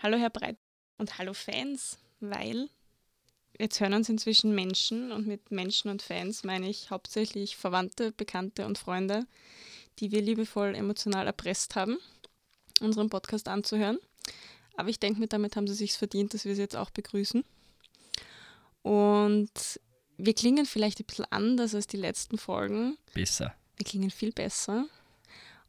Hallo Herr Breit und hallo Fans, weil jetzt hören uns inzwischen Menschen und mit Menschen und Fans meine ich hauptsächlich Verwandte, Bekannte und Freunde, die wir liebevoll emotional erpresst haben, unseren Podcast anzuhören. Aber ich denke mir, damit haben sie sich verdient, dass wir sie jetzt auch begrüßen. Und wir klingen vielleicht ein bisschen anders als die letzten Folgen. Besser. Wir klingen viel besser.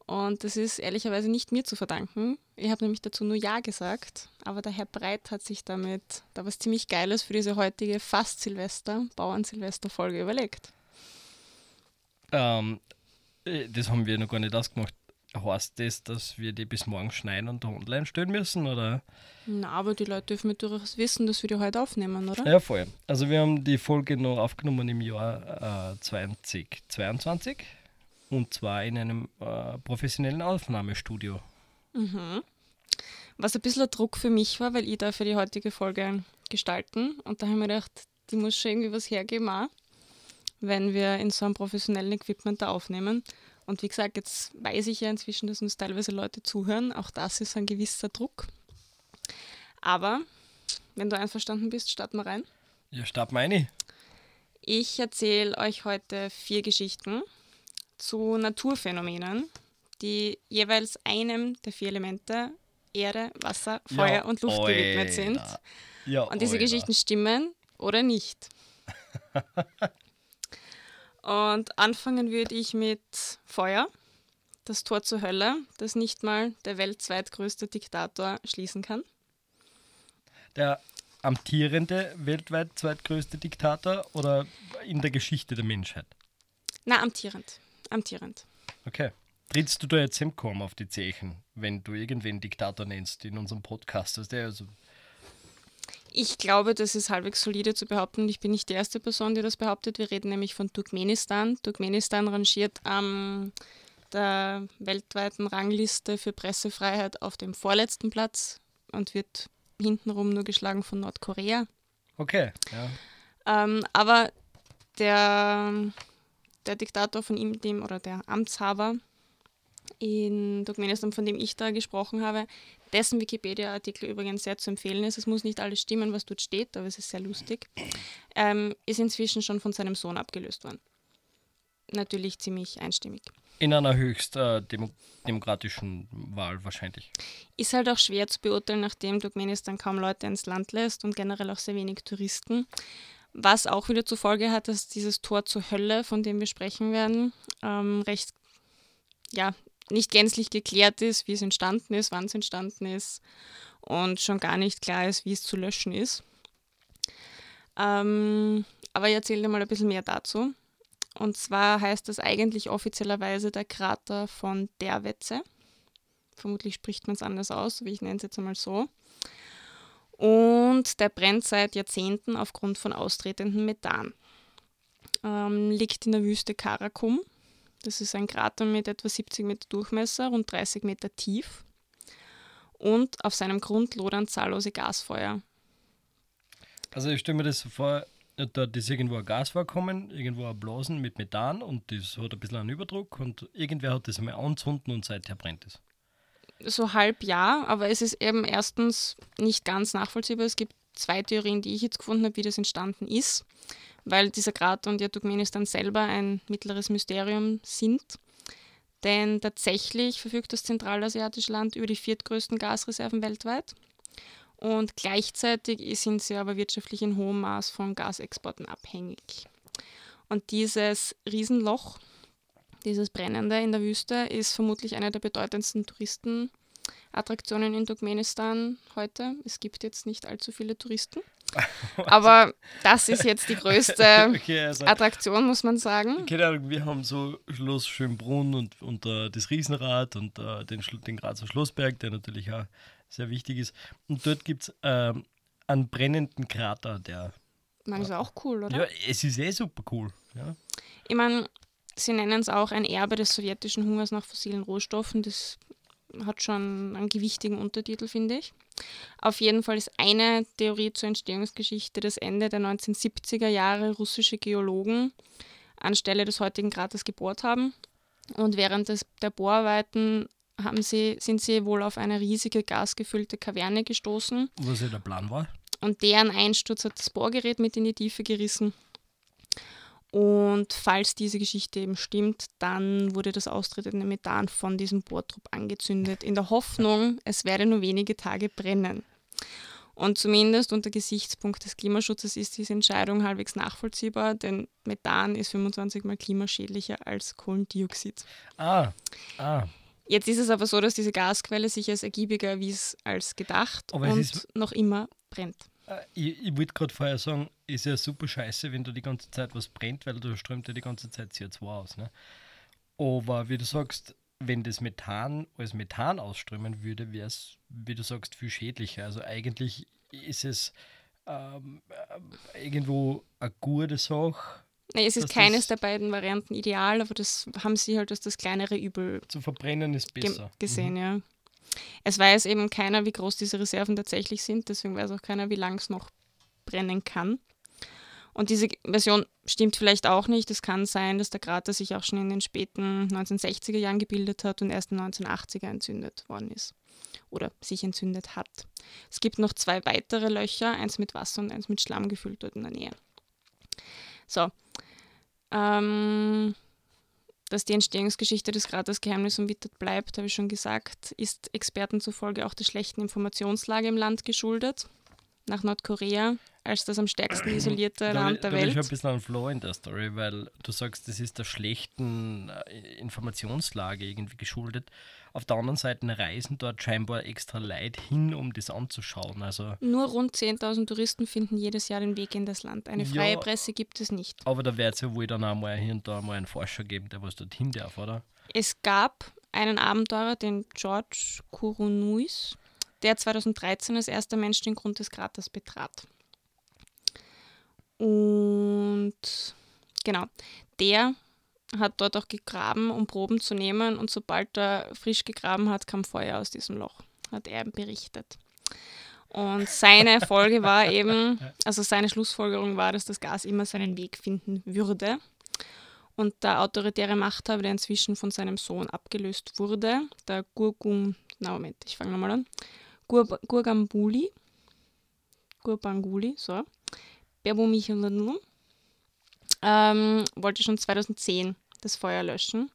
Und das ist ehrlicherweise nicht mir zu verdanken. Ich habe nämlich dazu nur Ja gesagt, aber der Herr Breit hat sich damit da was ziemlich Geiles für diese heutige Fast-Silvester, Bauern-Silvester-Folge überlegt. Ähm, äh, das haben wir noch gar nicht ausgemacht. Heißt das, dass wir die bis morgen schneiden und online stellen müssen, oder? Na, aber die Leute dürfen durchaus wissen, dass wir die heute aufnehmen, oder? Ja, voll. Also wir haben die Folge noch aufgenommen im Jahr äh, 2022 und zwar in einem äh, professionellen Aufnahmestudio. Mhm. Was ein bisschen ein Druck für mich war, weil ich da für die heutige Folge gestalten. Und da habe ich mir gedacht, die muss schon irgendwie was hergeben, auch, wenn wir in so einem professionellen Equipment da aufnehmen. Und wie gesagt, jetzt weiß ich ja inzwischen, dass uns teilweise Leute zuhören. Auch das ist ein gewisser Druck. Aber wenn du einverstanden bist, starten wir rein. Ja, starten wir rein. Ich erzähle euch heute vier Geschichten zu Naturphänomenen, die jeweils einem der vier Elemente Erde, Wasser, Feuer Ja, und Luft gewidmet sind. Ja, Und diese Alter. Geschichten stimmen oder nicht. Und anfangen würde ich mit Feuer, das Tor zur Hölle, das nicht mal der weltzweitgrößte Diktator schließen kann. Der amtierende weltweit zweitgrößte Diktator oder in der Geschichte der Menschheit? Na, amtierend. Amtierend. Okay. Trittst du da jetzt Semcom auf die Zechen, wenn du irgendwen Diktator nennst in unserem Podcast? Also der, also, Ich glaube, das ist halbwegs solide zu behaupten. Ich bin nicht die erste Person, die das behauptet. Wir reden nämlich von Turkmenistan. Turkmenistan rangiert am der weltweiten Rangliste für Pressefreiheit auf dem vorletzten Platz und wird hintenrum nur geschlagen von Nordkorea. okay, ja. Ähm, aber der, der Diktator von ihm, dem oder der Amtshaber in Turkmenistan, von dem ich da gesprochen habe, dessen Wikipedia-Artikel übrigens sehr zu empfehlen ist. Es muss nicht alles stimmen, was dort steht, aber es ist sehr lustig. Ähm, ist inzwischen schon von seinem Sohn abgelöst worden. Natürlich ziemlich einstimmig. In einer höchst äh, demo demokratischen Wahl wahrscheinlich. Ist halt auch schwer zu beurteilen, nachdem Turkmenistan kaum Leute ins Land lässt und generell auch sehr wenig Touristen. Was auch wieder zur Folge hat, dass dieses Tor zur Hölle, von dem wir sprechen werden, ähm, recht, ja, nicht gänzlich geklärt ist, wie es entstanden ist, wann es entstanden ist und schon gar nicht klar ist, wie es zu löschen ist. Ähm, aber ich erzähle dir mal ein bisschen mehr dazu. Und zwar heißt das eigentlich offiziellerweise der Krater von Derwetze. Vermutlich spricht man es anders aus, wie ich nenne es jetzt einmal so. Und der brennt seit Jahrzehnten aufgrund von austretendem Methan. Ähm, liegt in der Wüste Karakum. Das ist ein Krater mit etwa 70 Meter Durchmesser, rund 30 Meter tief. Und auf seinem Grund lodern zahllose Gasfeuer. Also ich stelle mir das so vor, dort ist irgendwo ein Gas vorkommen, irgendwo ein Blasen mit Methan und das hat ein bisschen einen Überdruck und irgendwer hat das einmal anzünden und seither brennt es. So halb ja, aber es ist eben erstens nicht ganz nachvollziehbar. Es gibt zwei Theorien, die ich jetzt gefunden habe, wie das entstanden ist, weil dieser Krater und ja Turkmenistan selber ein mittleres Mysterium sind. Denn tatsächlich verfügt das zentralasiatische Land über die viertgrößten Gasreserven weltweit. Und gleichzeitig sind sie aber wirtschaftlich in hohem Maß von Gasexporten abhängig. Und dieses Riesenloch, dieses Brennende in der Wüste, ist vermutlich eine der bedeutendsten Touristenattraktionen in Turkmenistan heute. Es gibt jetzt nicht allzu viele Touristen. Aber das ist jetzt die größte Okay, also, Attraktion, muss man sagen. keine Ahnung, wir haben so Schloss Schönbrunn und, und äh, das Riesenrad und äh, den, den Grazer Schlossberg, der natürlich auch sehr wichtig ist. Und dort gibt es ähm, einen brennenden Krater, der. Man ist auch cool, oder? Ja, es ist eh super cool. Ja. Ich meine, sie nennen es auch ein Erbe des sowjetischen Hungers nach fossilen Rohstoffen. Das hat schon einen gewichtigen Untertitel, finde ich. Auf jeden Fall ist eine Theorie zur Entstehungsgeschichte das Ende der 1970er Jahre russische Geologen anstelle des heutigen Kraters gebohrt haben und während des, der Bohrarbeiten haben sie, sind sie wohl auf eine riesige gasgefüllte Kaverne gestoßen Was ja der Plan war. und deren Einsturz hat das Bohrgerät mit in die Tiefe gerissen. Und falls diese Geschichte eben stimmt, dann wurde das austretende Methan von diesem Bohrtrupp angezündet, in der Hoffnung, es werde nur wenige Tage brennen. Und zumindest unter Gesichtspunkt des Klimaschutzes ist diese Entscheidung halbwegs nachvollziehbar, denn Methan ist 25 mal klimaschädlicher als Kohlendioxid. Ah, ah. Jetzt ist es aber so, dass diese Gasquelle sich als ergiebiger erwies als gedacht Aber und noch immer brennt. Äh, Ich, ich wollte gerade vorher sagen, ist ja super scheiße, wenn da die ganze Zeit was brennt, weil da strömt ja die ganze Zeit CO2 aus. Ne? Aber wie du sagst, wenn das Methan als Methan ausströmen würde, wäre es, wie du sagst, viel schädlicher. Also eigentlich ist es ähm, äh, irgendwo eine gute Sache Nee, es ist keines der beiden Varianten ideal, aber das haben sie halt als das kleinere Übel zu verbrennen, ist besser. gesehen, ja. Es weiß eben keiner, wie groß diese Reserven tatsächlich sind, deswegen weiß auch keiner, wie lang es noch brennen kann. Und diese Version stimmt vielleicht auch nicht. Es kann sein, dass der Krater sich auch schon in den späten 1960er Jahren gebildet hat und erst in den 1980er entzündet worden ist. Oder sich entzündet hat. Es gibt noch zwei weitere Löcher, eins mit Wasser und eins mit Schlamm gefüllt dort in der Nähe. So. Ähm, dass die Entstehungsgeschichte des Kraters Geheimnis umwittert bleibt, habe ich schon gesagt, ist Experten zufolge auch der schlechten Informationslage im Land geschuldet. Nach Nordkorea als das am stärksten isolierte Da, Land der da ich Welt. schon ein bisschen ein Flow in der Story, weil du sagst, das ist der schlechten äh, Informationslage irgendwie geschuldet. Auf der anderen Seite reisen dort scheinbar extra Leute hin, um das anzuschauen. Also, Nur rund 10.000 Touristen finden jedes Jahr den Weg in das Land. Eine freie Ja. Presse gibt es nicht. aber da wird es ja wohl dann auch mal hier und da mal einen Forscher geben, der was dorthin darf, oder? Es gab einen Abenteurer, den George Kourounuis, der 2013 als erster Mensch den Grund des Kraters betrat. Und genau, der hat dort auch gegraben, um Proben zu nehmen und sobald er frisch gegraben hat, kam Feuer aus diesem Loch, hat er berichtet. Und seine Folge war eben, also seine Schlussfolgerung war, dass das Gas immer seinen Weg finden würde. Und der autoritäre Machthaber, der inzwischen von seinem Sohn abgelöst wurde, der Gurgun, na Moment, ich fange nochmal an, Gur, Gurgambuli, Gurbanguli, so, Berbumichelanu, ähm, wollte schon 2010 das Feuer löschen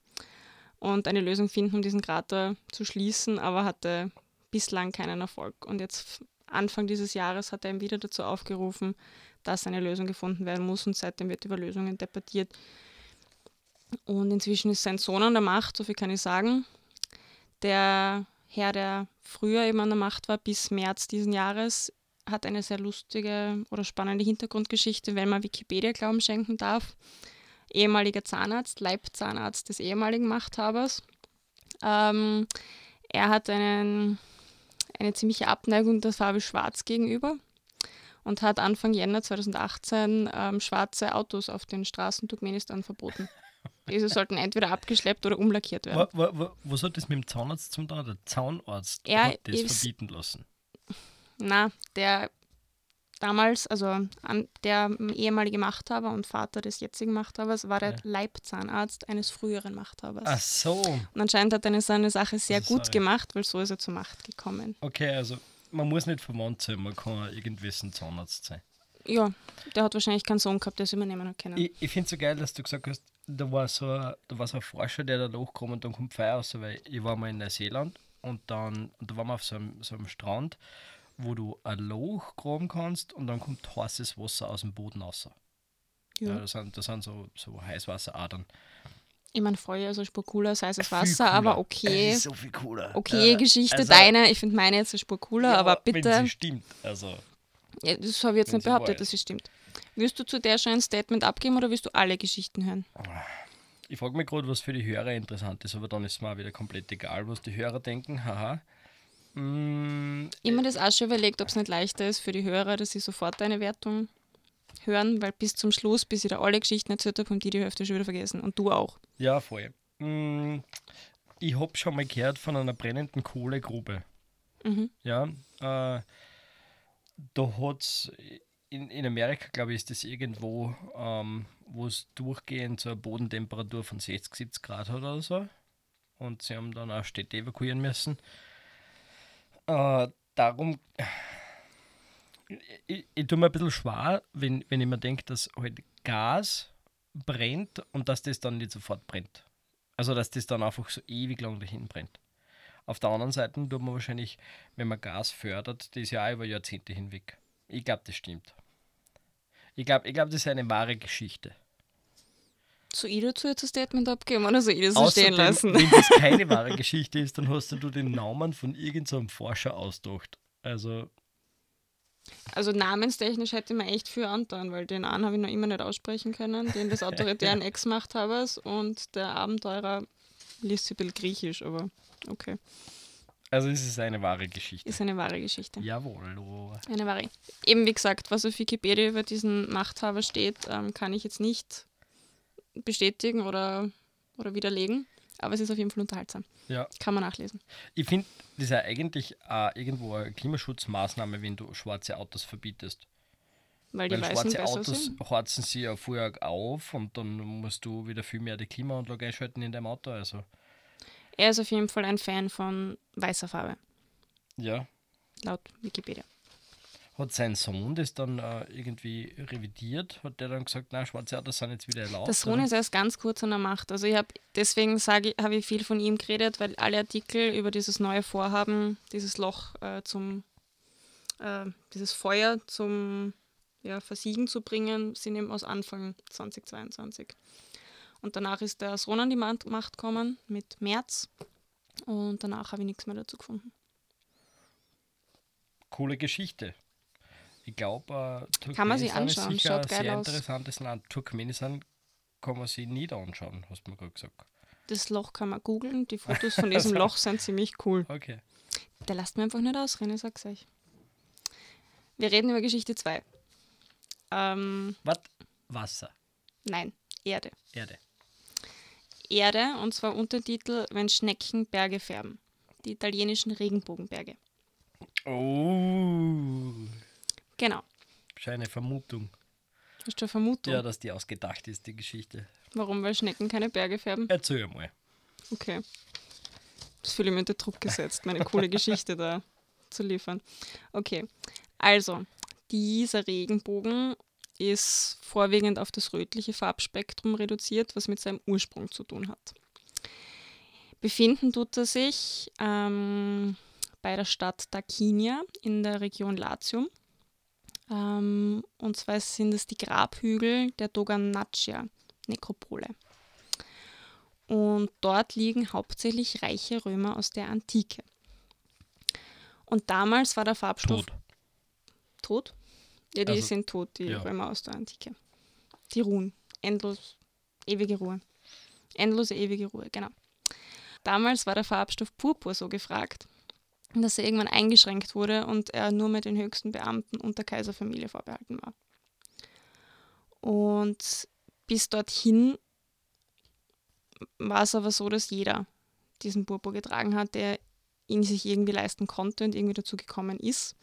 und eine Lösung finden, um diesen Krater zu schließen, aber hatte bislang keinen Erfolg. Und jetzt Anfang dieses Jahres hat er ihn wieder dazu aufgerufen, dass eine Lösung gefunden werden muss und seitdem wird über Lösungen debattiert. Und inzwischen ist sein Sohn an der Macht, so viel kann ich sagen. Der Herr, der früher eben an der Macht war, bis März diesen Jahres, hat eine sehr lustige oder spannende Hintergrundgeschichte, wenn man Wikipedia Glauben schenken darf. Ehemaliger Zahnarzt, Leibzahnarzt des ehemaligen Machthabers. Ähm, er hat einen, eine ziemliche Abneigung der Farbe Schwarz gegenüber und hat Anfang Jänner 2018 ähm, schwarze Autos auf den Straßen Turkmenistan verboten. Diese sollten entweder abgeschleppt oder umlackiert werden. Wa- wa- Was hat das mit dem Zahnarzt zum tun? Der Zahnarzt Er hat das ist- verbieten lassen. Na, der damals, also an, der ehemalige Machthaber und Vater des jetzigen Machthabers war der Ja. Leibzahnarzt eines früheren Machthabers. Ach so. Und anscheinend hat er seine Sache sehr ist gut sorry. gemacht, weil so ist er zur Macht gekommen. Okay, also man muss nicht verwandt sein, man kann irgendwessen Zahnarzt sein. Ja, der hat wahrscheinlich keinen Sohn gehabt, der es übernehmen hat können. Ich, ich finde es so geil, dass du gesagt hast, da war so ein, da war so ein Forscher, der da hochkommt und dann kommt Feuer raus, weil ich war mal in Neuseeland und dann und da waren wir auf so einem, so einem Strand, wo du ein Loch graben kannst und dann kommt heißes Wasser aus dem Boden raus. Ja. ja. das sind, das sind so, so Heißwasseradern. Ich meine, Feuer ist ein Spur cooler als heißes Viel Wasser, aber okay. Es so viel cooler. Okay, Äh, Geschichte, also, deine. Ich finde meine jetzt eine Spur cooler, ja, aber Wenn bitte. sie stimmt. Also, Ja, das habe ich jetzt wenn nicht behauptet, dass sie stimmt. Willst du zu der schon ein Statement abgeben oder willst du alle Geschichten hören? ich frage mich gerade, was für die Hörer interessant ist, aber dann ist es mir auch wieder komplett egal, was die Hörer denken. Haha. Mm, Ich habe mir das auch schon überlegt, ob es nicht leichter ist für die Hörer, dass sie sofort eine Wertung hören, weil bis zum Schluss, bis ich da alle Geschichten erzählt habe, haben die die Hälfte schon wieder vergessen. Und du auch. Ja, voll. Mm, ich habe schon mal gehört von einer brennenden Kohlegrube. Mhm. Ja, äh, da hat es in, in Amerika, glaube ich, ist das irgendwo, ähm, wo es durchgehend so eine Bodentemperatur von 60, 70 Grad hat oder so. und sie haben dann auch Städte evakuieren müssen. Äh, darum, ich, ich tue mir ein bisschen schwer, wenn, wenn ich mir denke, dass halt Gas brennt und dass das dann nicht sofort brennt. Also, dass das dann einfach so ewig lang dahin brennt. Auf der anderen Seite tut man wahrscheinlich, wenn man Gas fördert, das ja auch über Jahrzehnte hinweg. Ich glaube, das stimmt. Ich glaube, ich glaub, das ist eine wahre Geschichte. Soll ich dazu jetzt ein Statement abgeben oder soll ich das so stehen lassen? Wenn das keine wahre Geschichte ist, dann hast du den Namen von irgendeinem so Forscher ausgedacht. Also. Also namenstechnisch hätte ich mir echt viel antan, weil den einen habe ich noch immer nicht aussprechen können, den des autoritären. Ex-Machthabers und der Abenteurer liest ein bisschen griechisch, aber okay. Also es ist eine wahre Geschichte. Ist eine wahre Geschichte. Jawohl. Eine wahre. Eben wie gesagt, was auf Wikipedia über diesen Machthaber steht, ähm, kann ich jetzt nicht bestätigen oder, oder widerlegen. Aber es ist auf jeden Fall unterhaltsam. Ja. Kann man nachlesen. Ich finde, das ist ja eigentlich äh, irgendwo eine Klimaschutzmaßnahme, wenn du schwarze Autos verbietest. Weil die Weil Weißen schwarze Autos sind? heizen sie ja vorher auf und dann musst du wieder viel mehr die Klimaanlage einschalten in deinem Auto. Also, Er ist auf jeden Fall ein Fan von weißer Farbe, ja. laut Wikipedia. Hat sein Sohn das dann äh, irgendwie revidiert? Hat der dann gesagt, na, schwarze Autos sind jetzt wieder erlaubt? Der Sohn ist erst ganz kurz an der Macht. Also ich habe deswegen sage habe ich viel von ihm geredet, weil alle Artikel über dieses neue Vorhaben, dieses Loch äh, zum, äh, dieses Feuer zum ja, Versiegen zu bringen, sind eben aus Anfang 2022. Und danach ist der Sohn an die Ma- Macht gekommen mit März und danach habe ich nichts mehr dazu gefunden. Coole Geschichte. Ich glaube, äh, Kann man sich ist anschauen, sicher schaut ein sehr aus. interessantes Land. Turkmenistan kann man sich nicht anschauen, hast du mir gerade gesagt. Das Loch kann man googeln, die Fotos von diesem Loch sind ziemlich cool. Okay. Der lasst mir einfach nicht ausreden, sag's euch. Wir reden über Geschichte 2. Ähm, Was? Wasser, nein, Erde. Erde. Erde, und zwar Untertitel, wenn Schnecken Berge färben. Die italienischen Regenbogenberge. Oh. Genau. Scheine Vermutung. Hast du eine Vermutung? Ja, dass die ausgedacht ist, die Geschichte. Warum? Weil Schnecken keine Berge färben? Erzähl mal. Okay. Das fühle ich mir unter Druck gesetzt, meine coole Geschichte da zu liefern. Okay. Also, dieser Regenbogen ist vorwiegend auf das rötliche Farbspektrum reduziert, was mit seinem Ursprung zu tun hat. Befinden tut er sich ähm, bei der Stadt Dacinia in der Region Latium. Ähm, und zwar sind es die Grabhügel der Doganaccia-Nekropole. Und dort liegen hauptsächlich reiche Römer aus der Antike. Und damals war der Farbstoff Tot. tot. Ja, die Also, sind tot, die ja. Römer aus der Antike. Die ruhen. Endlos, ewige Ruhe. Endlose, ewige Ruhe, genau. Damals war der Farbstoff Purpur so gefragt, dass er irgendwann eingeschränkt wurde und er nur mit den höchsten Beamten und der Kaiserfamilie vorbehalten war. Und bis dorthin war es aber so, dass jeder diesen Purpur getragen hat, der ihn sich irgendwie leisten konnte und irgendwie dazu gekommen ist.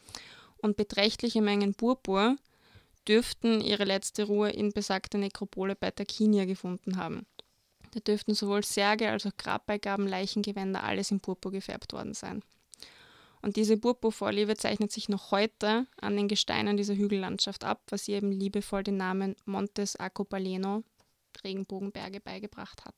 Und beträchtliche Mengen Purpur dürften ihre letzte Ruhe in besagter Nekropole bei Takinia gefunden haben. Da dürften sowohl Särge als auch Grabbeigaben, Leichengewänder, alles in Purpur gefärbt worden sein. Und diese Purpurvorliebe zeichnet sich noch heute an den Gesteinen dieser Hügellandschaft ab, was ihr eben liebevoll den Namen Montes Acopaleno, Regenbogenberge, beigebracht hat.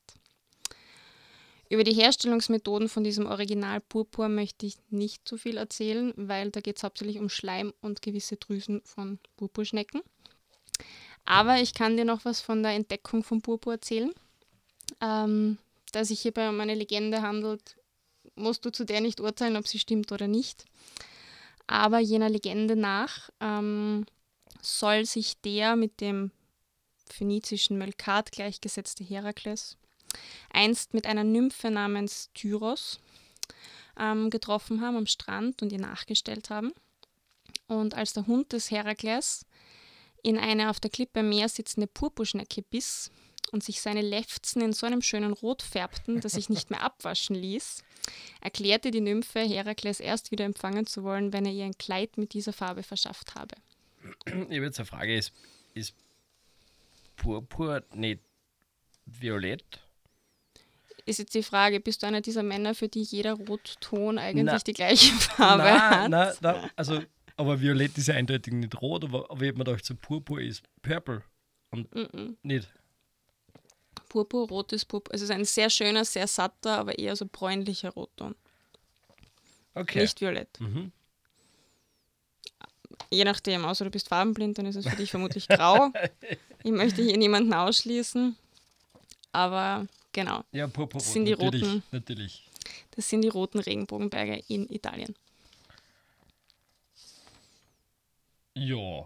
Über die Herstellungsmethoden von diesem Original Purpur möchte ich nicht zu viel erzählen, weil da geht es hauptsächlich um Schleim und gewisse Drüsen von Purpurschnecken. Aber ich kann dir noch was von der Entdeckung von Purpur erzählen. Ähm, da sich hierbei um eine Legende handelt, musst du zu der nicht urteilen, ob sie stimmt oder nicht. Aber jener Legende nach ähm, soll sich der mit dem phönizischen Melkat gleichgesetzte Herakles einst mit einer Nymphe namens Tyros ähm, getroffen haben am Strand und ihr nachgestellt haben. Und als der Hund des Herakles in eine auf der Klippe am Meer sitzende Purpurschnecke biss und sich seine Lefzen in so einem schönen Rot färbten, dass sich nicht mehr abwaschen ließ, erklärte die Nymphe, Herakles erst wieder empfangen zu wollen, wenn er ihr ein Kleid mit dieser Farbe verschafft habe. Ich habe jetzt eine Frage: Ist, ist Purpur nicht violett? Ist jetzt die Frage, bist du einer dieser Männer, für die jeder Rotton eigentlich Na. die gleiche Farbe Nein, hat? nein, nein, also, aber Violett ist ja eindeutig nicht rot, aber, aber ich habe mir gedacht, so Purpur ist Purple Mhm. nicht. Purpur, rot ist Purpur. Es ist ein sehr schöner, sehr satter, aber eher so bräunlicher Rotton. Okay. Nicht violett. Mhm. Je nachdem, außer du bist farbenblind, dann ist es für dich vermutlich grau. Ich möchte hier niemanden ausschließen. Aber genau, Ja, Purpur. Das sind die natürlich, roten. Natürlich. das sind die roten Regenbogenberge in Italien. Ja.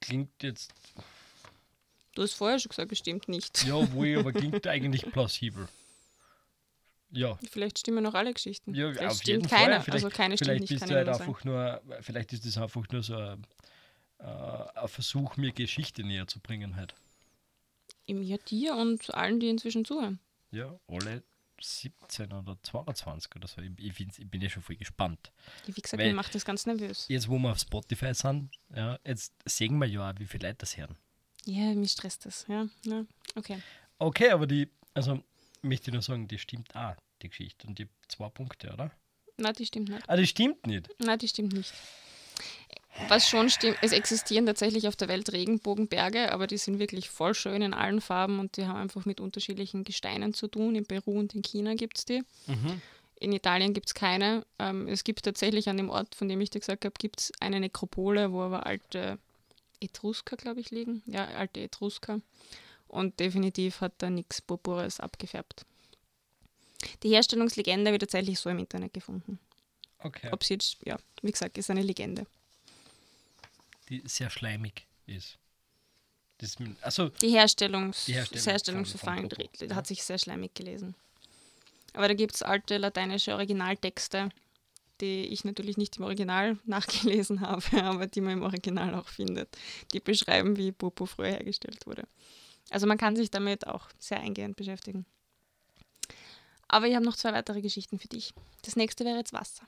Klingt jetzt, Du hast vorher schon gesagt, bestimmt nicht. ja, wohl, aber klingt eigentlich plausibel. Ja. Vielleicht stimmen noch alle Geschichten. Ja, vielleicht auf stimmt jeden keine. Fall. Also keine stimmt vielleicht nicht, du ich halt einfach nur, vielleicht ist das einfach nur so ein, äh, ein Versuch, mir Geschichte näher zu bringen halt. Ja, dir und allen, die inzwischen zuhören. Ja, alle 17 oder 22 oder so. Ich, ich bin ja schon voll gespannt. Wie gesagt, Weil- mir macht das ganz nervös. Jetzt, wo wir auf Spotify sind, ja, jetzt sehen wir ja auch, wie viele Leute das hören. Ja, mich stresst das. Ja, ja. okay. Okay, aber die, also möchte ich nur sagen, die stimmt auch, die Geschichte. Und die zwei Punkte, oder? Nein, die stimmt nicht. Ah, die stimmt nicht. Nein, die stimmt nicht. Was schon stimmt, es existieren tatsächlich auf der Welt Regenbogenberge, aber die sind wirklich voll schön in allen Farben und die haben einfach mit unterschiedlichen Gesteinen zu tun. In Peru und in China gibt es die. Mhm. In Italien gibt es keine. Ähm, es gibt tatsächlich an dem Ort, von dem ich dir gesagt habe, gibt es eine Nekropole, wo aber alte Etrusker, glaube ich, liegen. Ja, alte Etrusker. Und definitiv hat da nichts Purpures abgefärbt. Die Herstellungslegende wird tatsächlich so im Internet gefunden. Okay. Ob sie jetzt, ja, wie gesagt, ist eine Legende. Die sehr schleimig ist. Das, also, Die, Herstellungs Die Herstellung das Herstellungsverfahren von- von ja. hat sich sehr schleimig gelesen. Aber da gibt es alte lateinische Originaltexte, die ich natürlich nicht im Original nachgelesen habe, aber die man im Original auch findet. Die beschreiben, wie Purpur früher hergestellt wurde. Also man kann sich damit auch sehr eingehend beschäftigen. Aber ich habe noch zwei weitere Geschichten für dich. Das nächste wäre jetzt Wasser.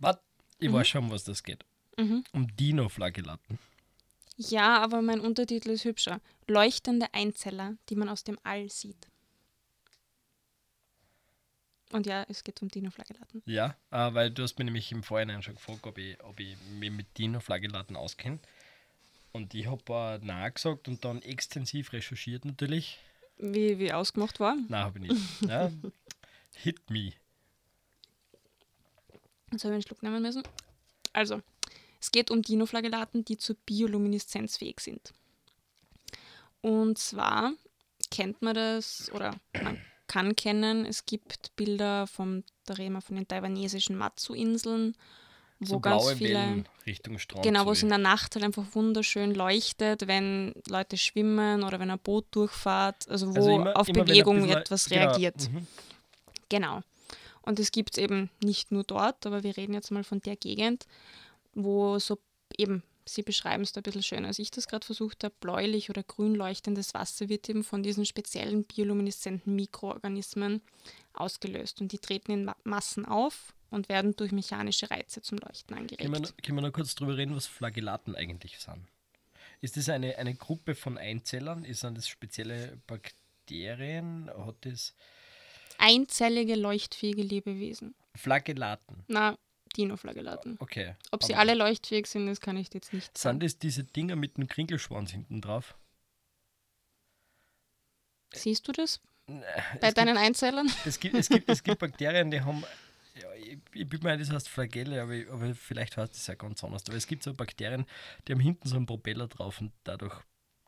was? Ich weiß schon, um was das geht. Mhm. Um Dino-Flagellaten. Ja, aber mein Untertitel ist hübscher. Leuchtende Einzeller, die man aus dem All sieht. Und ja, es geht um Dino-Flagellaten. Ja, äh, weil du hast mir nämlich im Vorhinein schon gefragt, ob ich, ob ich mich mit Dino-Flagellaten auskenne. Und ich habe äh, Nein gesagt und dann extensiv recherchiert natürlich. Wie, wie ausgemacht war. Nein, habe ich nicht. Ja. Hit me. Jetzt habe ich einen Schluck nehmen müssen. Also, es geht um Dinoflagellaten, die zur Biolumineszenz fähig sind. Und zwar kennt man das, oder man kann kennen, es gibt Bilder vom Darema von den taiwanesischen Matsu-Inseln, wo So ganz viele. Wellen Richtung Strand. Genau, wo es in der Nacht halt einfach wunderschön leuchtet, wenn Leute schwimmen oder wenn ein Boot durchfahrt, also wo Also immer- auf immer Bewegung etwas genau, reagiert. mhm. Genau. Und es gibt es eben nicht nur dort, aber wir reden jetzt mal von der Gegend, wo so eben, Sie beschreiben es da ein bisschen schöner, als ich das gerade versucht habe, bläulich oder grün leuchtendes Wasser wird eben von diesen speziellen biolumineszenten Mikroorganismen ausgelöst. Und die treten in Ma Massen auf und werden durch mechanische Reize zum Leuchten Können wir, angeregt. können wir noch kurz drüber reden, was Flagellaten eigentlich sind? Ist das eine, eine Gruppe von Einzellern? Ist das spezielle Bakterien? Hat das Einzellige leuchtfähige Lebewesen. Flagellaten? Na, Dinoflagellaten. Okay. Ob sie alle leuchtfähig sind, das kann ich dir jetzt nicht sagen. Sind das diese Dinger mit dem Kringelschwanz hinten drauf? Siehst du das Äh, bei es deinen Einzellern? Gibt, es, gibt, es, gibt, es gibt Bakterien, die haben. Ja, ich, ich bin mir das heißt Flagelle, aber, ich- aber vielleicht heißt das ja ganz anders. Aber es gibt so Bakterien, die haben hinten so einen Propeller drauf und dadurch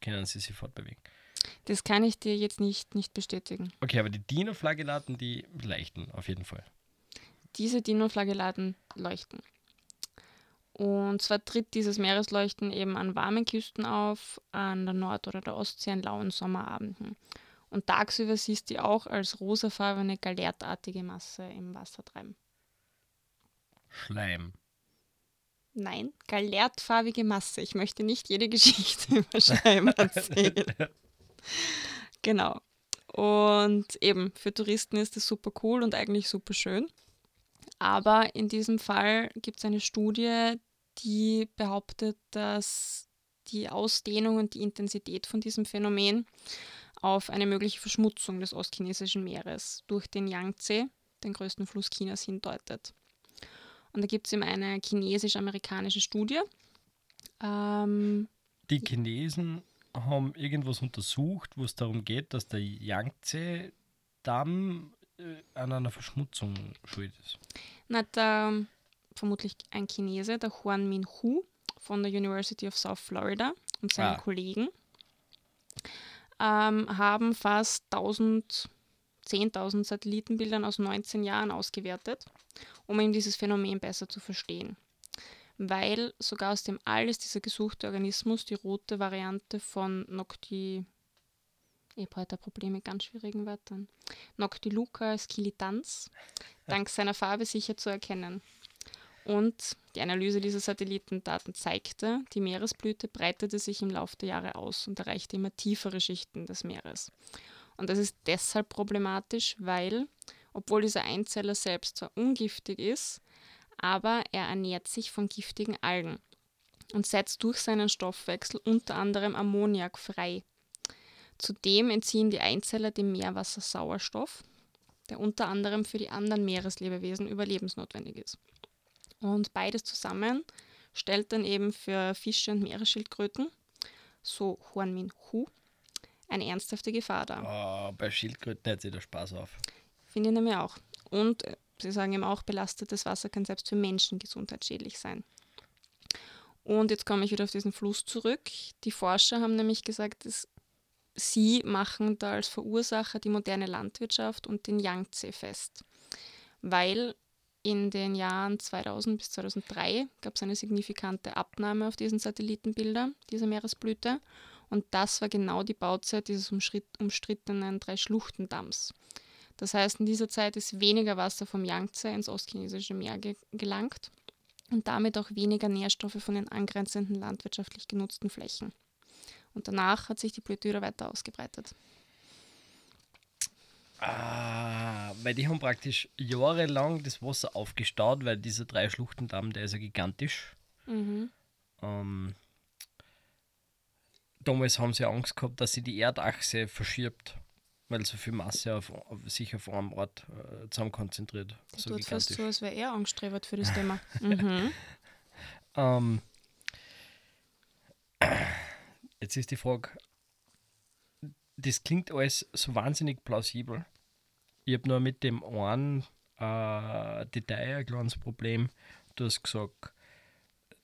können sie sich fortbewegen. Das kann ich dir jetzt nicht, nicht bestätigen. Okay, aber die Dino-Flagellaten, die leichten auf jeden Fall. Diese Dinoflagellaten leuchten. Und zwar tritt dieses Meeresleuchten eben an warmen Küsten auf, an der Nord- oder der Ostsee an lauen Sommerabenden. Und tagsüber siehst du auch als rosafarbene, galertartige Masse im Wasser treiben. Schleim. Nein, galertfarbige Masse. Ich möchte nicht jede Geschichte über Schleim erzählen. genau. Und eben, für Touristen ist das super cool und eigentlich super schön. Aber in diesem Fall gibt es eine Studie, die behauptet, dass die Ausdehnung und die Intensität von diesem Phänomen auf eine mögliche Verschmutzung des ostchinesischen Meeres durch den Yangtze, den größten Fluss Chinas, hindeutet. Und da gibt es eben eine chinesisch-amerikanische Studie. Ähm, Die Chinesen haben irgendwas untersucht, wo es darum geht, dass der Yangtze-Damm äh, an einer Verschmutzung schuld ist. Na, der, vermutlich ein Chinese, der Juan Minhu von der University of South Florida und seine Ah. Kollegen ähm, haben fast 1000, 10.000 Satellitenbildern aus 19 Jahren ausgewertet, um eben dieses Phänomen besser zu verstehen. Weil sogar aus dem All ist dieser gesuchte Organismus die rote Variante von Nocti. Ich habe heute ein Problem mit ganz schwierigen Wörtern. Noctiluca skilitans, dank seiner Farbe sicher zu erkennen. Und die Analyse dieser Satellitendaten zeigte, die Meeresblüte breitete sich im Laufe der Jahre aus und erreichte immer tiefere Schichten des Meeres. Und das ist deshalb problematisch, weil, obwohl dieser Einzeller selbst zwar ungiftig ist, aber er ernährt sich von giftigen Algen und setzt durch seinen Stoffwechsel unter anderem Ammoniak frei. Zudem entziehen die Einzeller dem Meerwasser Sauerstoff, der unter anderem für die anderen Meereslebewesen überlebensnotwendig ist. Und beides zusammen stellt dann eben für Fische und Meeresschildkröten, so Huan Min Hu, eine ernsthafte Gefahr dar. Ah, bei Schildkröten hat sich der Spaß auf. Finde ich nämlich auch. Und äh, sie sagen eben auch, belastetes Wasser kann selbst für Menschen gesundheitsschädlich sein. Und jetzt komme ich wieder auf diesen Fluss zurück. Die Forscher haben nämlich gesagt, dass sie machen da als Verursacher die moderne Landwirtschaft und den Yangtze fest. Weil in den Jahren 2000 bis 2003 gab es eine signifikante Abnahme auf diesen Satellitenbildern dieser Meeresblüte. Und das war genau die Bauzeit dieses umstrittenen Drei-Schluchtendamms. Das heißt, in dieser Zeit ist weniger Wasser vom Yangtze ins ostchinesische Meer ge gelangt und damit auch weniger Nährstoffe von den angrenzenden landwirtschaftlich genutzten Flächen. Und danach hat sich die wieder weiter ausgebreitet. Ah, weil die haben praktisch jahrelang das Wasser aufgestaut, weil dieser drei Schluchtendamm, der ist ja gigantisch. Mhm. Ähm, damals haben sie Angst gehabt, dass sie die Erdachse verschiebt, weil so viel Masse auf, auf sich auf einem Ort äh, zusammen konzentriert. Das So tut fast so, als wäre er angestrebt für das Thema. Mhm. Ähm, jetzt ist die Frage, das klingt alles so wahnsinnig plausibel. Ich habe nur mit dem einen äh, Detail ein kleines Problem. Du hast gesagt,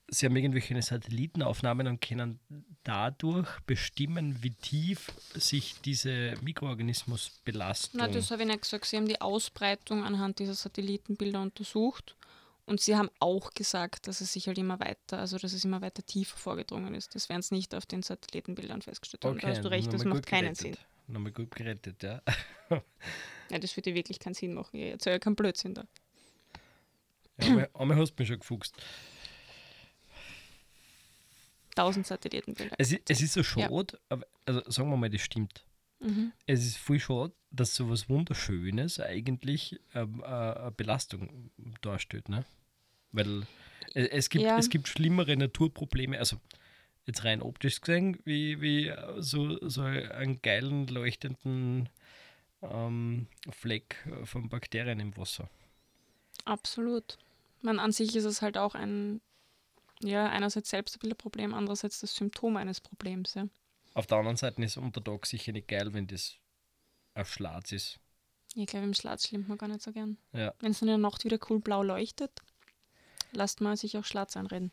sie haben irgendwelche Satellitenaufnahmen und können dadurch bestimmen, wie tief sich diese Mikroorganismusbelastung. Na, das habe ich nicht gesagt. Sie haben die Ausbreitung anhand dieser Satellitenbilder untersucht und sie haben auch gesagt, dass es sich halt immer weiter, also dass es immer weiter tiefer vorgedrungen ist. Das werden sie nicht auf den Satellitenbildern festgestellt haben. Da hast du recht, das macht keinen gerettet. Sinn. Nochmal gut gerettet, ja. Ja, das würde wirklich keinen Sinn machen. Ich erzähle keinen Blödsinn da. ja einmal, einmal hast du mich schon gefuchst. Tausend Satellitenbilder. Es ist, es ist so Ja. schade, aber also sagen wir mal, das stimmt. Mhm. Es ist voll schade, dass so was Wunderschönes eigentlich ähm, äh, eine Belastung darstellt, ne? Weil äh, es gibt, Ja. es gibt schlimmere Naturprobleme, also jetzt rein optisch gesehen, wie, wie äh, so, so einen geilen, leuchtenden ähm, Fleck äh, von Bakterien im Wasser. Absolut. Man, an sich ist es halt auch ein, ja, einerseits selbst ein Problem, andererseits das Symptom eines Problems. Ja. Auf der anderen Seite ist unter Tag sicher nicht geil, wenn das auf Schlatz ist. Ich glaube, im Schlatz schlimmt man gar nicht so gern. Ja. Wenn es in der Nacht wieder cool blau leuchtet, lasst man sich auch Schlatz einreden.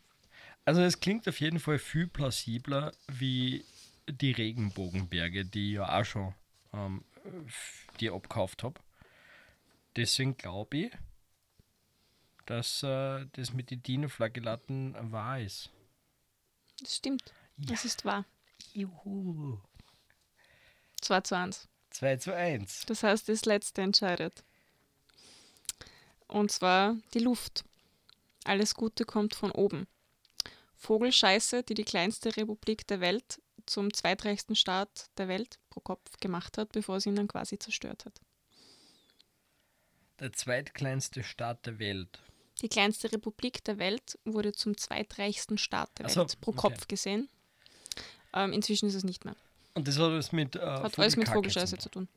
Also es klingt auf jeden Fall viel plausibler wie die Regenbogenberge, die ich ja auch schon ähm, die abgekauft habe. Deswegen glaube ich, dass äh, das mit den Dinoflagellaten wahr ist. Das stimmt. Das ist wahr. Juhu. 2 zu 1. 2 zu 1. Das heißt, das Letzte entscheidet. Und zwar die Luft. Alles Gute kommt von oben. Vogelscheiße, die die kleinste Republik der Welt zum zweitreichsten Staat der Welt pro Kopf gemacht hat, bevor sie ihn dann quasi zerstört hat. Der zweitkleinste Staat der Welt. Die kleinste Republik der Welt wurde zum zweitreichsten Staat der Ach so, Welt pro okay. Kopf gesehen. Ähm, inzwischen ist es nicht mehr. Und das hat alles mit äh, Hat alles mit Vogelscheiße zu tun.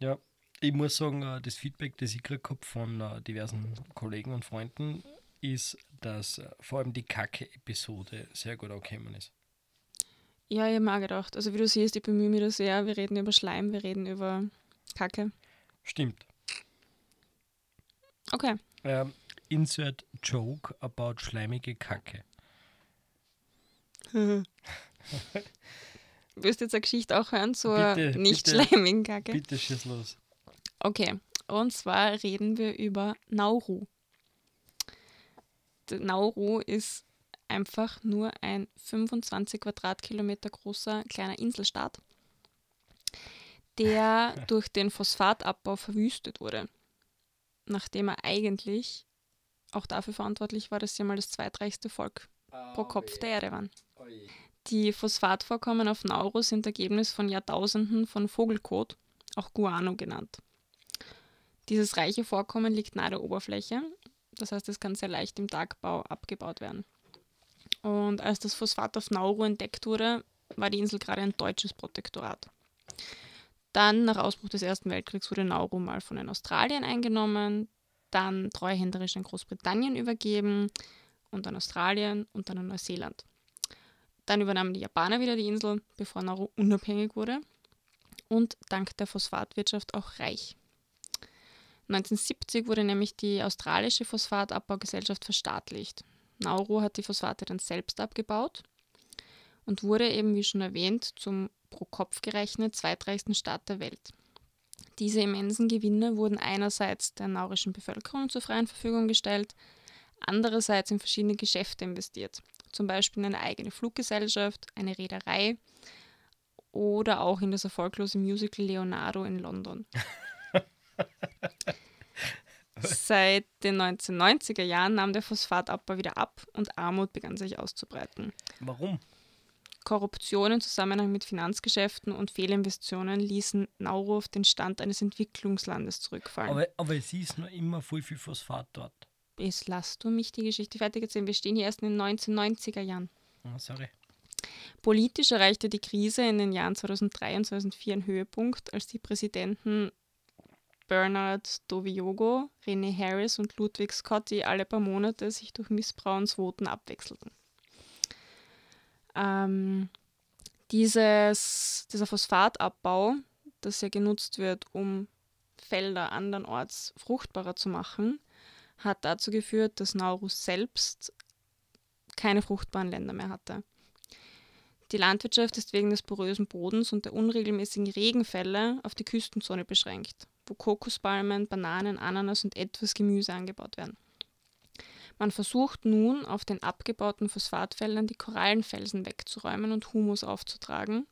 Ja, ich muss sagen, äh, das Feedback, das ich gekriegt habe von äh, diversen Kollegen und Freunden, ist, dass äh, vor allem die Kacke-Episode sehr gut angekommen ist. Ja, ich habe mir auch gedacht. Also wie du siehst, ich bemühe mich da sehr. Wir reden über Schleim, wir reden über Kacke. Stimmt. Okay. Ähm, insert Joke about schleimige Kacke. Willst du jetzt eine Geschichte auch hören zur Bitte, nicht bitte. schleimigen Kacke? Bitte schieß los. Okay, und zwar reden wir über Nauru. Nauru ist einfach nur ein 25 Quadratkilometer großer kleiner Inselstaat, der durch den Phosphatabbau verwüstet wurde, nachdem er eigentlich auch dafür verantwortlich war, dass sie mal das zweitreichste Volk pro Kopf der Erde waren. Die Phosphatvorkommen auf Nauru sind Ergebnis von Jahrtausenden von Vogelkot, auch Guano genannt. Dieses reiche Vorkommen liegt nahe der Oberfläche, das heißt, es kann sehr leicht im Tagbau abgebaut werden. Und als das Phosphat auf Nauru entdeckt wurde, war die Insel gerade ein deutsches Protektorat. Dann, nach Ausbruch des Ersten Weltkriegs, wurde Nauru mal von den Australien eingenommen, dann treuhänderisch an Großbritannien übergeben und an Australien und dann an Neuseeland. Dann übernahmen die Japaner wieder die Insel, bevor Nauru unabhängig wurde und dank der Phosphatwirtschaft auch reich. 1970 wurde nämlich die australische Phosphatabbaugesellschaft verstaatlicht. Nauru hat die Phosphate dann selbst abgebaut und wurde eben, wie schon erwähnt, zum pro Kopf gerechnet zweitreichsten Staat der Welt. Diese immensen Gewinne wurden einerseits der naurischen Bevölkerung zur freien Verfügung gestellt, andererseits in verschiedene Geschäfte investiert, zum Beispiel in eine eigene Fluggesellschaft, eine Reederei oder auch in das erfolglose Musical Leonardo in London. Seit den 1990er Jahren nahm der Phosphatabbau wieder ab und Armut begann sich auszubreiten. Warum? Korruption im Zusammenhang mit Finanzgeschäften und Fehlinvestitionen ließen Nauru auf den Stand eines Entwicklungslandes zurückfallen. Aber, aber es ist noch immer voll viel Phosphat dort. Jetzt lass du mich die Geschichte fertig erzählen. Wir stehen hier erst in den 1990er Jahren. Ah, sorry. Politisch erreichte die Krise in den Jahren 2003 und 2004 einen Höhepunkt, als die Präsidenten Bernard Doviogo, René Harris und Ludwig Scotti alle paar Monate sich durch Missbrauchsvoten abwechselten. Ähm, dieses, dieser Phosphatabbau, das ja genutzt wird, um Felder andernorts fruchtbarer zu machen, hat dazu geführt, dass Nauru selbst keine fruchtbaren Länder mehr hatte. Die Landwirtschaft ist wegen des porösen Bodens und der unregelmäßigen Regenfälle auf die Küstenzone beschränkt, wo Kokospalmen, Bananen, Ananas und etwas Gemüse angebaut werden. Man versucht nun, auf den abgebauten Phosphatfeldern die Korallenfelsen wegzuräumen und Humus aufzutragen,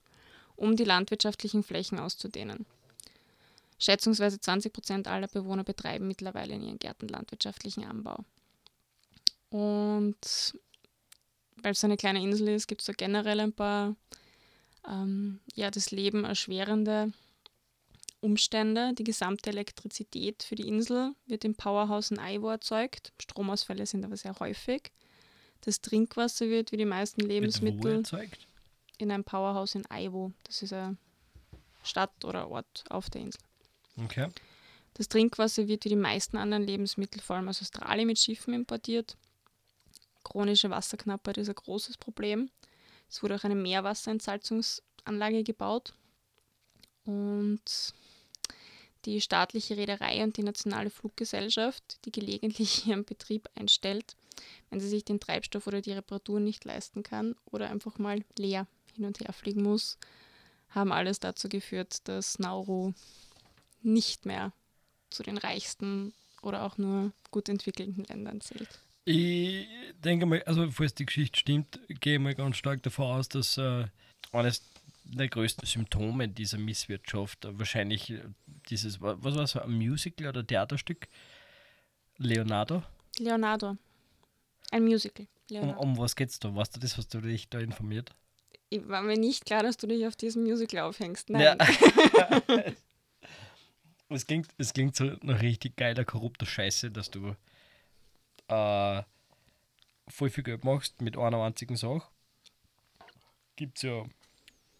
um die landwirtschaftlichen Flächen auszudehnen. Schätzungsweise 20 Prozent aller Bewohner betreiben mittlerweile in ihren Gärten landwirtschaftlichen Anbau. Und weil es eine kleine Insel ist, gibt es da generell ein paar ähm, ja, das Leben erschwerende Umstände. Die gesamte Elektrizität für die Insel wird im Powerhouse in Aiwo erzeugt. Stromausfälle sind aber sehr häufig. Das Trinkwasser wird wie die meisten Lebensmittel in einem Powerhouse in Aiwo. Das ist eine Stadt oder Ort auf der Insel. Okay. Das Trinkwasser wird wie die meisten anderen Lebensmittel vor allem aus Australien mit Schiffen importiert. Chronische Wasserknappheit ist ein großes Problem. Es wurde auch eine Meerwasserentsalzungsanlage gebaut. Und die staatliche Reederei und die nationale Fluggesellschaft, die gelegentlich ihren Betrieb einstellt, wenn sie sich den Treibstoff oder die Reparatur nicht leisten kann oder einfach mal leer hin und her fliegen muss, haben alles dazu geführt, dass Nauru nicht mehr zu den reichsten oder auch nur gut entwickelten Ländern zählt. Ich denke mal, also falls die Geschichte stimmt, gehe ich mal ganz stark davon aus, dass äh, eines der größten Symptome dieser Misswirtschaft äh, wahrscheinlich äh, dieses, wa- was war es, ein Musical oder Theaterstück? Leonardo? Leonardo. Ein Musical. Um, um was geht's da? Weißt du das, hast du dich da informiert? Ich war mir nicht klar, dass du dich auf diesem Musical aufhängst. Nein. Ja. es, klingt, es klingt so nach richtig geiler, korrupter Scheiße, dass du äh, voll viel Geld machst mit einer einzigen Sache. Gibt es ja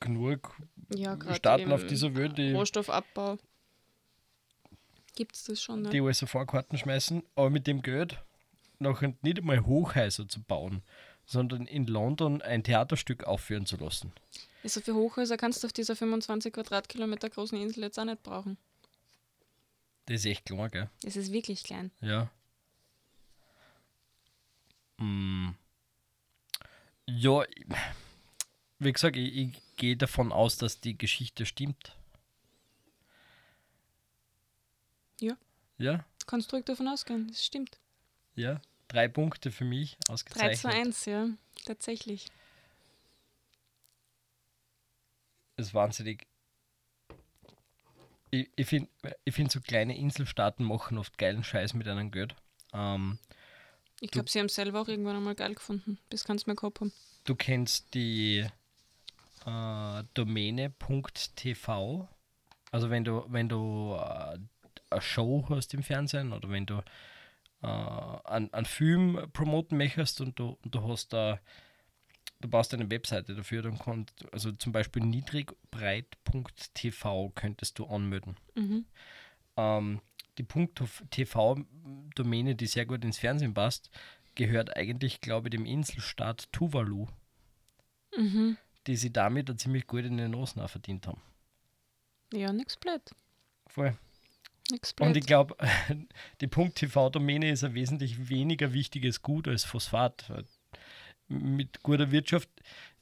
genug Ja, Staaten auf dieser Welt, die, Rohstoffabbau. Gibt es das schon, ne? die Vorkarten schmeißen, aber mit dem Geld noch nicht einmal Hochhäuser zu bauen, sondern in London ein Theaterstück aufführen zu lassen. Also für Hochhäuser kannst du auf dieser 25 Quadratkilometer großen Insel jetzt auch nicht brauchen. Das ist echt klar, gell? Das ist wirklich klein. Ja. Mm. Ja, wie gesagt, ich, ich gehe davon aus, dass die Geschichte stimmt. Ja. Ja, Du kannst ruhig davon ausgehen, das stimmt. ja. Drei Punkte für mich 3 ausgezeichnet. zu 1, ja, tatsächlich. Das ist wahnsinnig. Ich, ich finde, ich find, so kleine Inselstaaten machen oft geilen Scheiß mit einem Geld. Ähm, Ich glaube, sie haben es selber auch irgendwann einmal geil gefunden. Bis kannst du mir gehabt haben. du kennst die äh, Domäne.tv. Also wenn du, wenn du äh, eine Show hast im Fernsehen oder wenn du äh, einen, einen Film promoten möchtest und du, und du hast da, du baust eine Webseite dafür, dann kannst also zum Beispiel niedrigbreit.tv könntest du anmelden. Mhm. Ähm, die .tv-Domäne, die sehr gut ins Fernsehen passt, gehört eigentlich, glaube ich, dem Inselstaat Tuvalu, Mhm. die sie damit eine ziemlich gut in den auch verdient haben. Ja, nix blöd. Voll. Nix blöd. Und ich glaube, die .tv-Domäne ist ein wesentlich weniger wichtiges Gut als Phosphat. Mit guter Wirtschaft,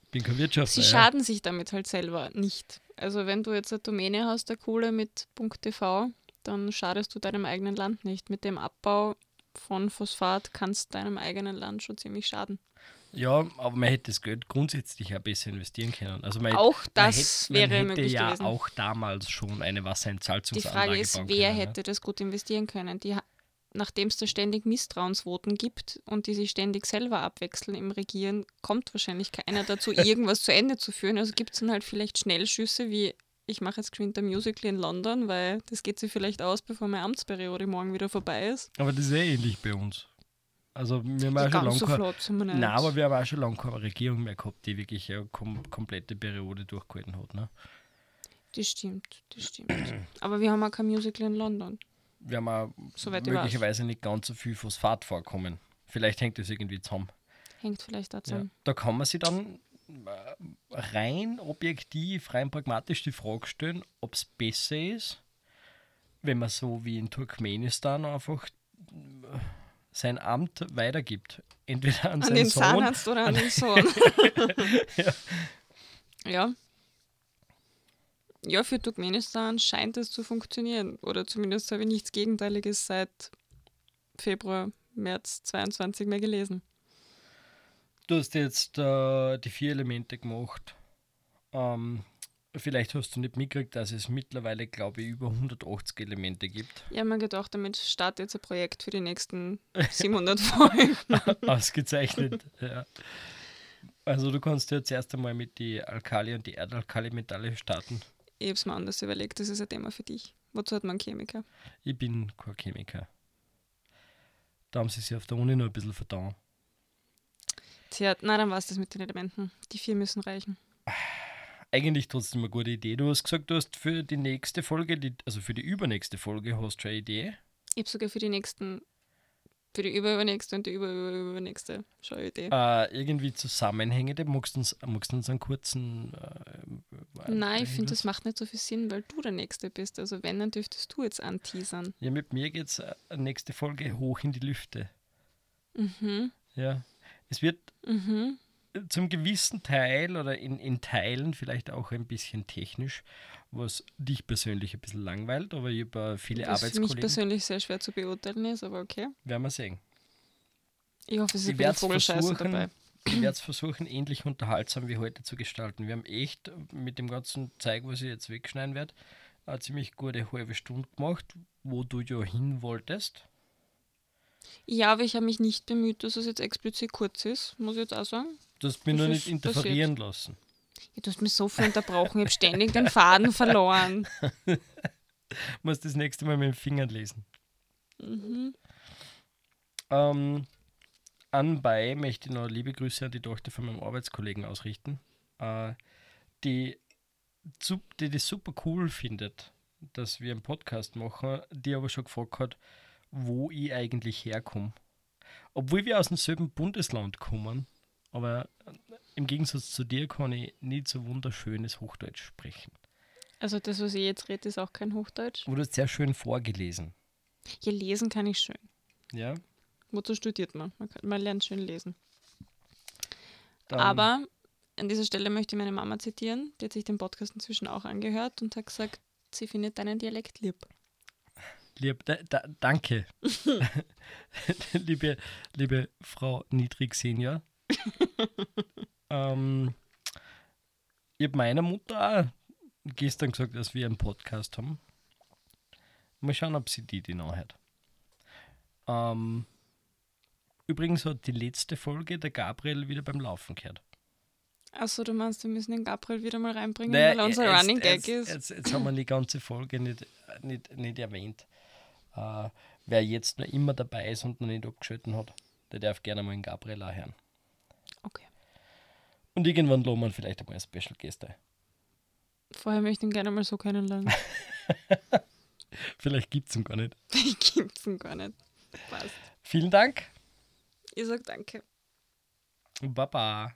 ich bin kein Wirtschaftler. Sie ja. schaden sich damit halt selber nicht. Also wenn du jetzt eine Domäne hast, der Kohle mit .tv, dann schadest du deinem eigenen Land nicht. Mit dem Abbau von Phosphat kannst deinem eigenen Land schon ziemlich schaden. Ja, aber man hätte das Geld grundsätzlich auch besser investieren können. Also man, Auch man das hätte, man wäre hätte möglich ja gewesen. auch damals schon eine Die Wasserentsalzungsanlage Frage ist, wer können, ne? hätte das gut investieren können? Die, nachdem es da ständig Misstrauensvoten gibt und die sich ständig selber abwechseln im Regieren, kommt wahrscheinlich keiner dazu, irgendwas zu Ende zu führen. Also gibt es dann halt vielleicht Schnellschüsse wie ich mache jetzt geschwind ein Musical in London, weil das geht sich vielleicht aus, bevor meine Amtsperiode morgen wieder vorbei ist. Aber das ist eh ähnlich bei uns. Also wir haben auch schon lange so keine- flott sind wir nicht. Nein, aber wir haben auch schon lange keine Regierung mehr gehabt, die wirklich eine kom komplette Periode durchgehalten hat. Ne? das stimmt, das stimmt. Aber wir haben auch kein Musical in London. Wir haben auch Soweit möglicherweise nicht ganz so viel Phosphat vorkommen. Vielleicht hängt das irgendwie zusammen. Hängt vielleicht Ja. dazu. Da kann man sich dann äh, rein objektiv, rein pragmatisch die Frage stellen, ob es besser ist, wenn man so wie in Turkmenistan einfach äh, sein Amt weitergibt. Entweder an, An seinen den Sohn Zahnarzt oder an den Sohn. ja. Ja, für Turkmenistan scheint es zu funktionieren. Oder zumindest habe ich nichts Gegenteiliges seit Februar, März 22 mehr gelesen. Du hast jetzt äh, die vier Elemente gemacht. Ähm, vielleicht hast du nicht mitgekriegt, dass es mittlerweile, glaube ich, über 180 Elemente gibt. Ich habe mir gedacht, damit startet jetzt ein Projekt für die nächsten 700 Folgen. Ausgezeichnet. ja. Also du kannst jetzt erst einmal mit die Alkali- und die Erdalkali-Metalle starten. Ich habe es mir anders überlegt, das ist ein Thema für dich. Wozu hat man einen Chemiker? Ich bin kein Chemiker. Da haben sie sich auf der Uni noch ein bisschen vertan. Tja, na dann war es das mit den Elementen. Die vier müssen reichen. Eigentlich trotzdem eine gute Idee. Du hast gesagt, du hast für die nächste Folge, die, also für die übernächste Folge, hast du schon eine Idee. Ich habe sogar für die nächsten, für die überübernächste und die überübernächste schon eine Idee. Äh, irgendwie Zusammenhängende. Magst du uns, magst du uns einen kurzen. Äh, Nein, ich finde, das macht nicht so viel Sinn, weil du der Nächste bist. Also wenn, dann dürftest du jetzt anteasern. Ja, mit mir geht es nächste Folge hoch in die Lüfte. Mhm, Ja. Es wird mhm. Zum gewissen Teil oder in, in Teilen vielleicht auch ein bisschen technisch, was dich persönlich ein bisschen langweilt, aber ich habe äh, viele Was für mich Arbeitskollegen. persönlich sehr schwer zu beurteilen ist, aber okay. Werden wir sehen. Ich hoffe, es ist ein Vogelscheiße dabei. ich werde es versuchen, ähnlich unterhaltsam wie heute zu gestalten. Wir haben echt mit dem ganzen Zeug, was ich jetzt wegschneiden werde, eine ziemlich gute halbe Stunde gemacht, wo du ja hin wolltest. Ja, aber ich habe mich nicht bemüht, dass es jetzt explizit kurz ist, muss ich jetzt auch sagen. Du hast mich Das nicht interferieren lassen. Ja, du hast mich so viel unterbrochen, ich habe ständig den Faden verloren. Muss das nächste Mal mit den Fingern lesen. Mhm. Ähm, anbei möchte ich noch liebe Grüße an die Tochter von meinem Arbeitskollegen ausrichten. Äh, die die das super cool findet, dass wir einen Podcast machen, die aber schon gefragt hat, wo ich eigentlich herkomme. Obwohl wir aus demselben Bundesland kommen, aber im Gegensatz zu dir kann ich nicht so wunderschönes Hochdeutsch sprechen. Also das, was ich jetzt rede, ist auch kein Hochdeutsch. Hast sehr schön vorgelesen. Ja, lesen kann ich schön. Ja? Wozu studiert man? Man, kann, man lernt schön lesen. Dann- Aber an dieser Stelle möchte ich meine Mama zitieren. Die hat sich den Podcast inzwischen auch angehört und hat gesagt, sie findet deinen Dialekt lieb. Lieb, da, da, danke. liebe, liebe Frau Niedrig Senior. ähm, ich habe meiner Mutter auch gestern gesagt, dass wir einen Podcast haben. Mal schauen, ob sie die, noch hört. Ähm, übrigens hat die letzte Folge der Gabriel wieder beim Laufen gehört. Achso, du meinst, wir müssen den Gabriel wieder mal reinbringen, Naja, weil er unser jetzt- Running Gag jetzt, ist. Jetzt, jetzt haben wir die ganze Folge nicht, nicht, nicht erwähnt. Äh, wer jetzt noch immer dabei ist und noch nicht abgeschalten hat, der darf gerne mal in Gabriela hören. Und irgendwann lohnt man vielleicht einmal Special Gäste. Vorher möchte ich ihn gerne mal so kennenlernen. Vielleicht gibt es ihn gar nicht. Ich gibt's ihn gar nicht. Passt. Vielen Dank Ich sag danke. Baba.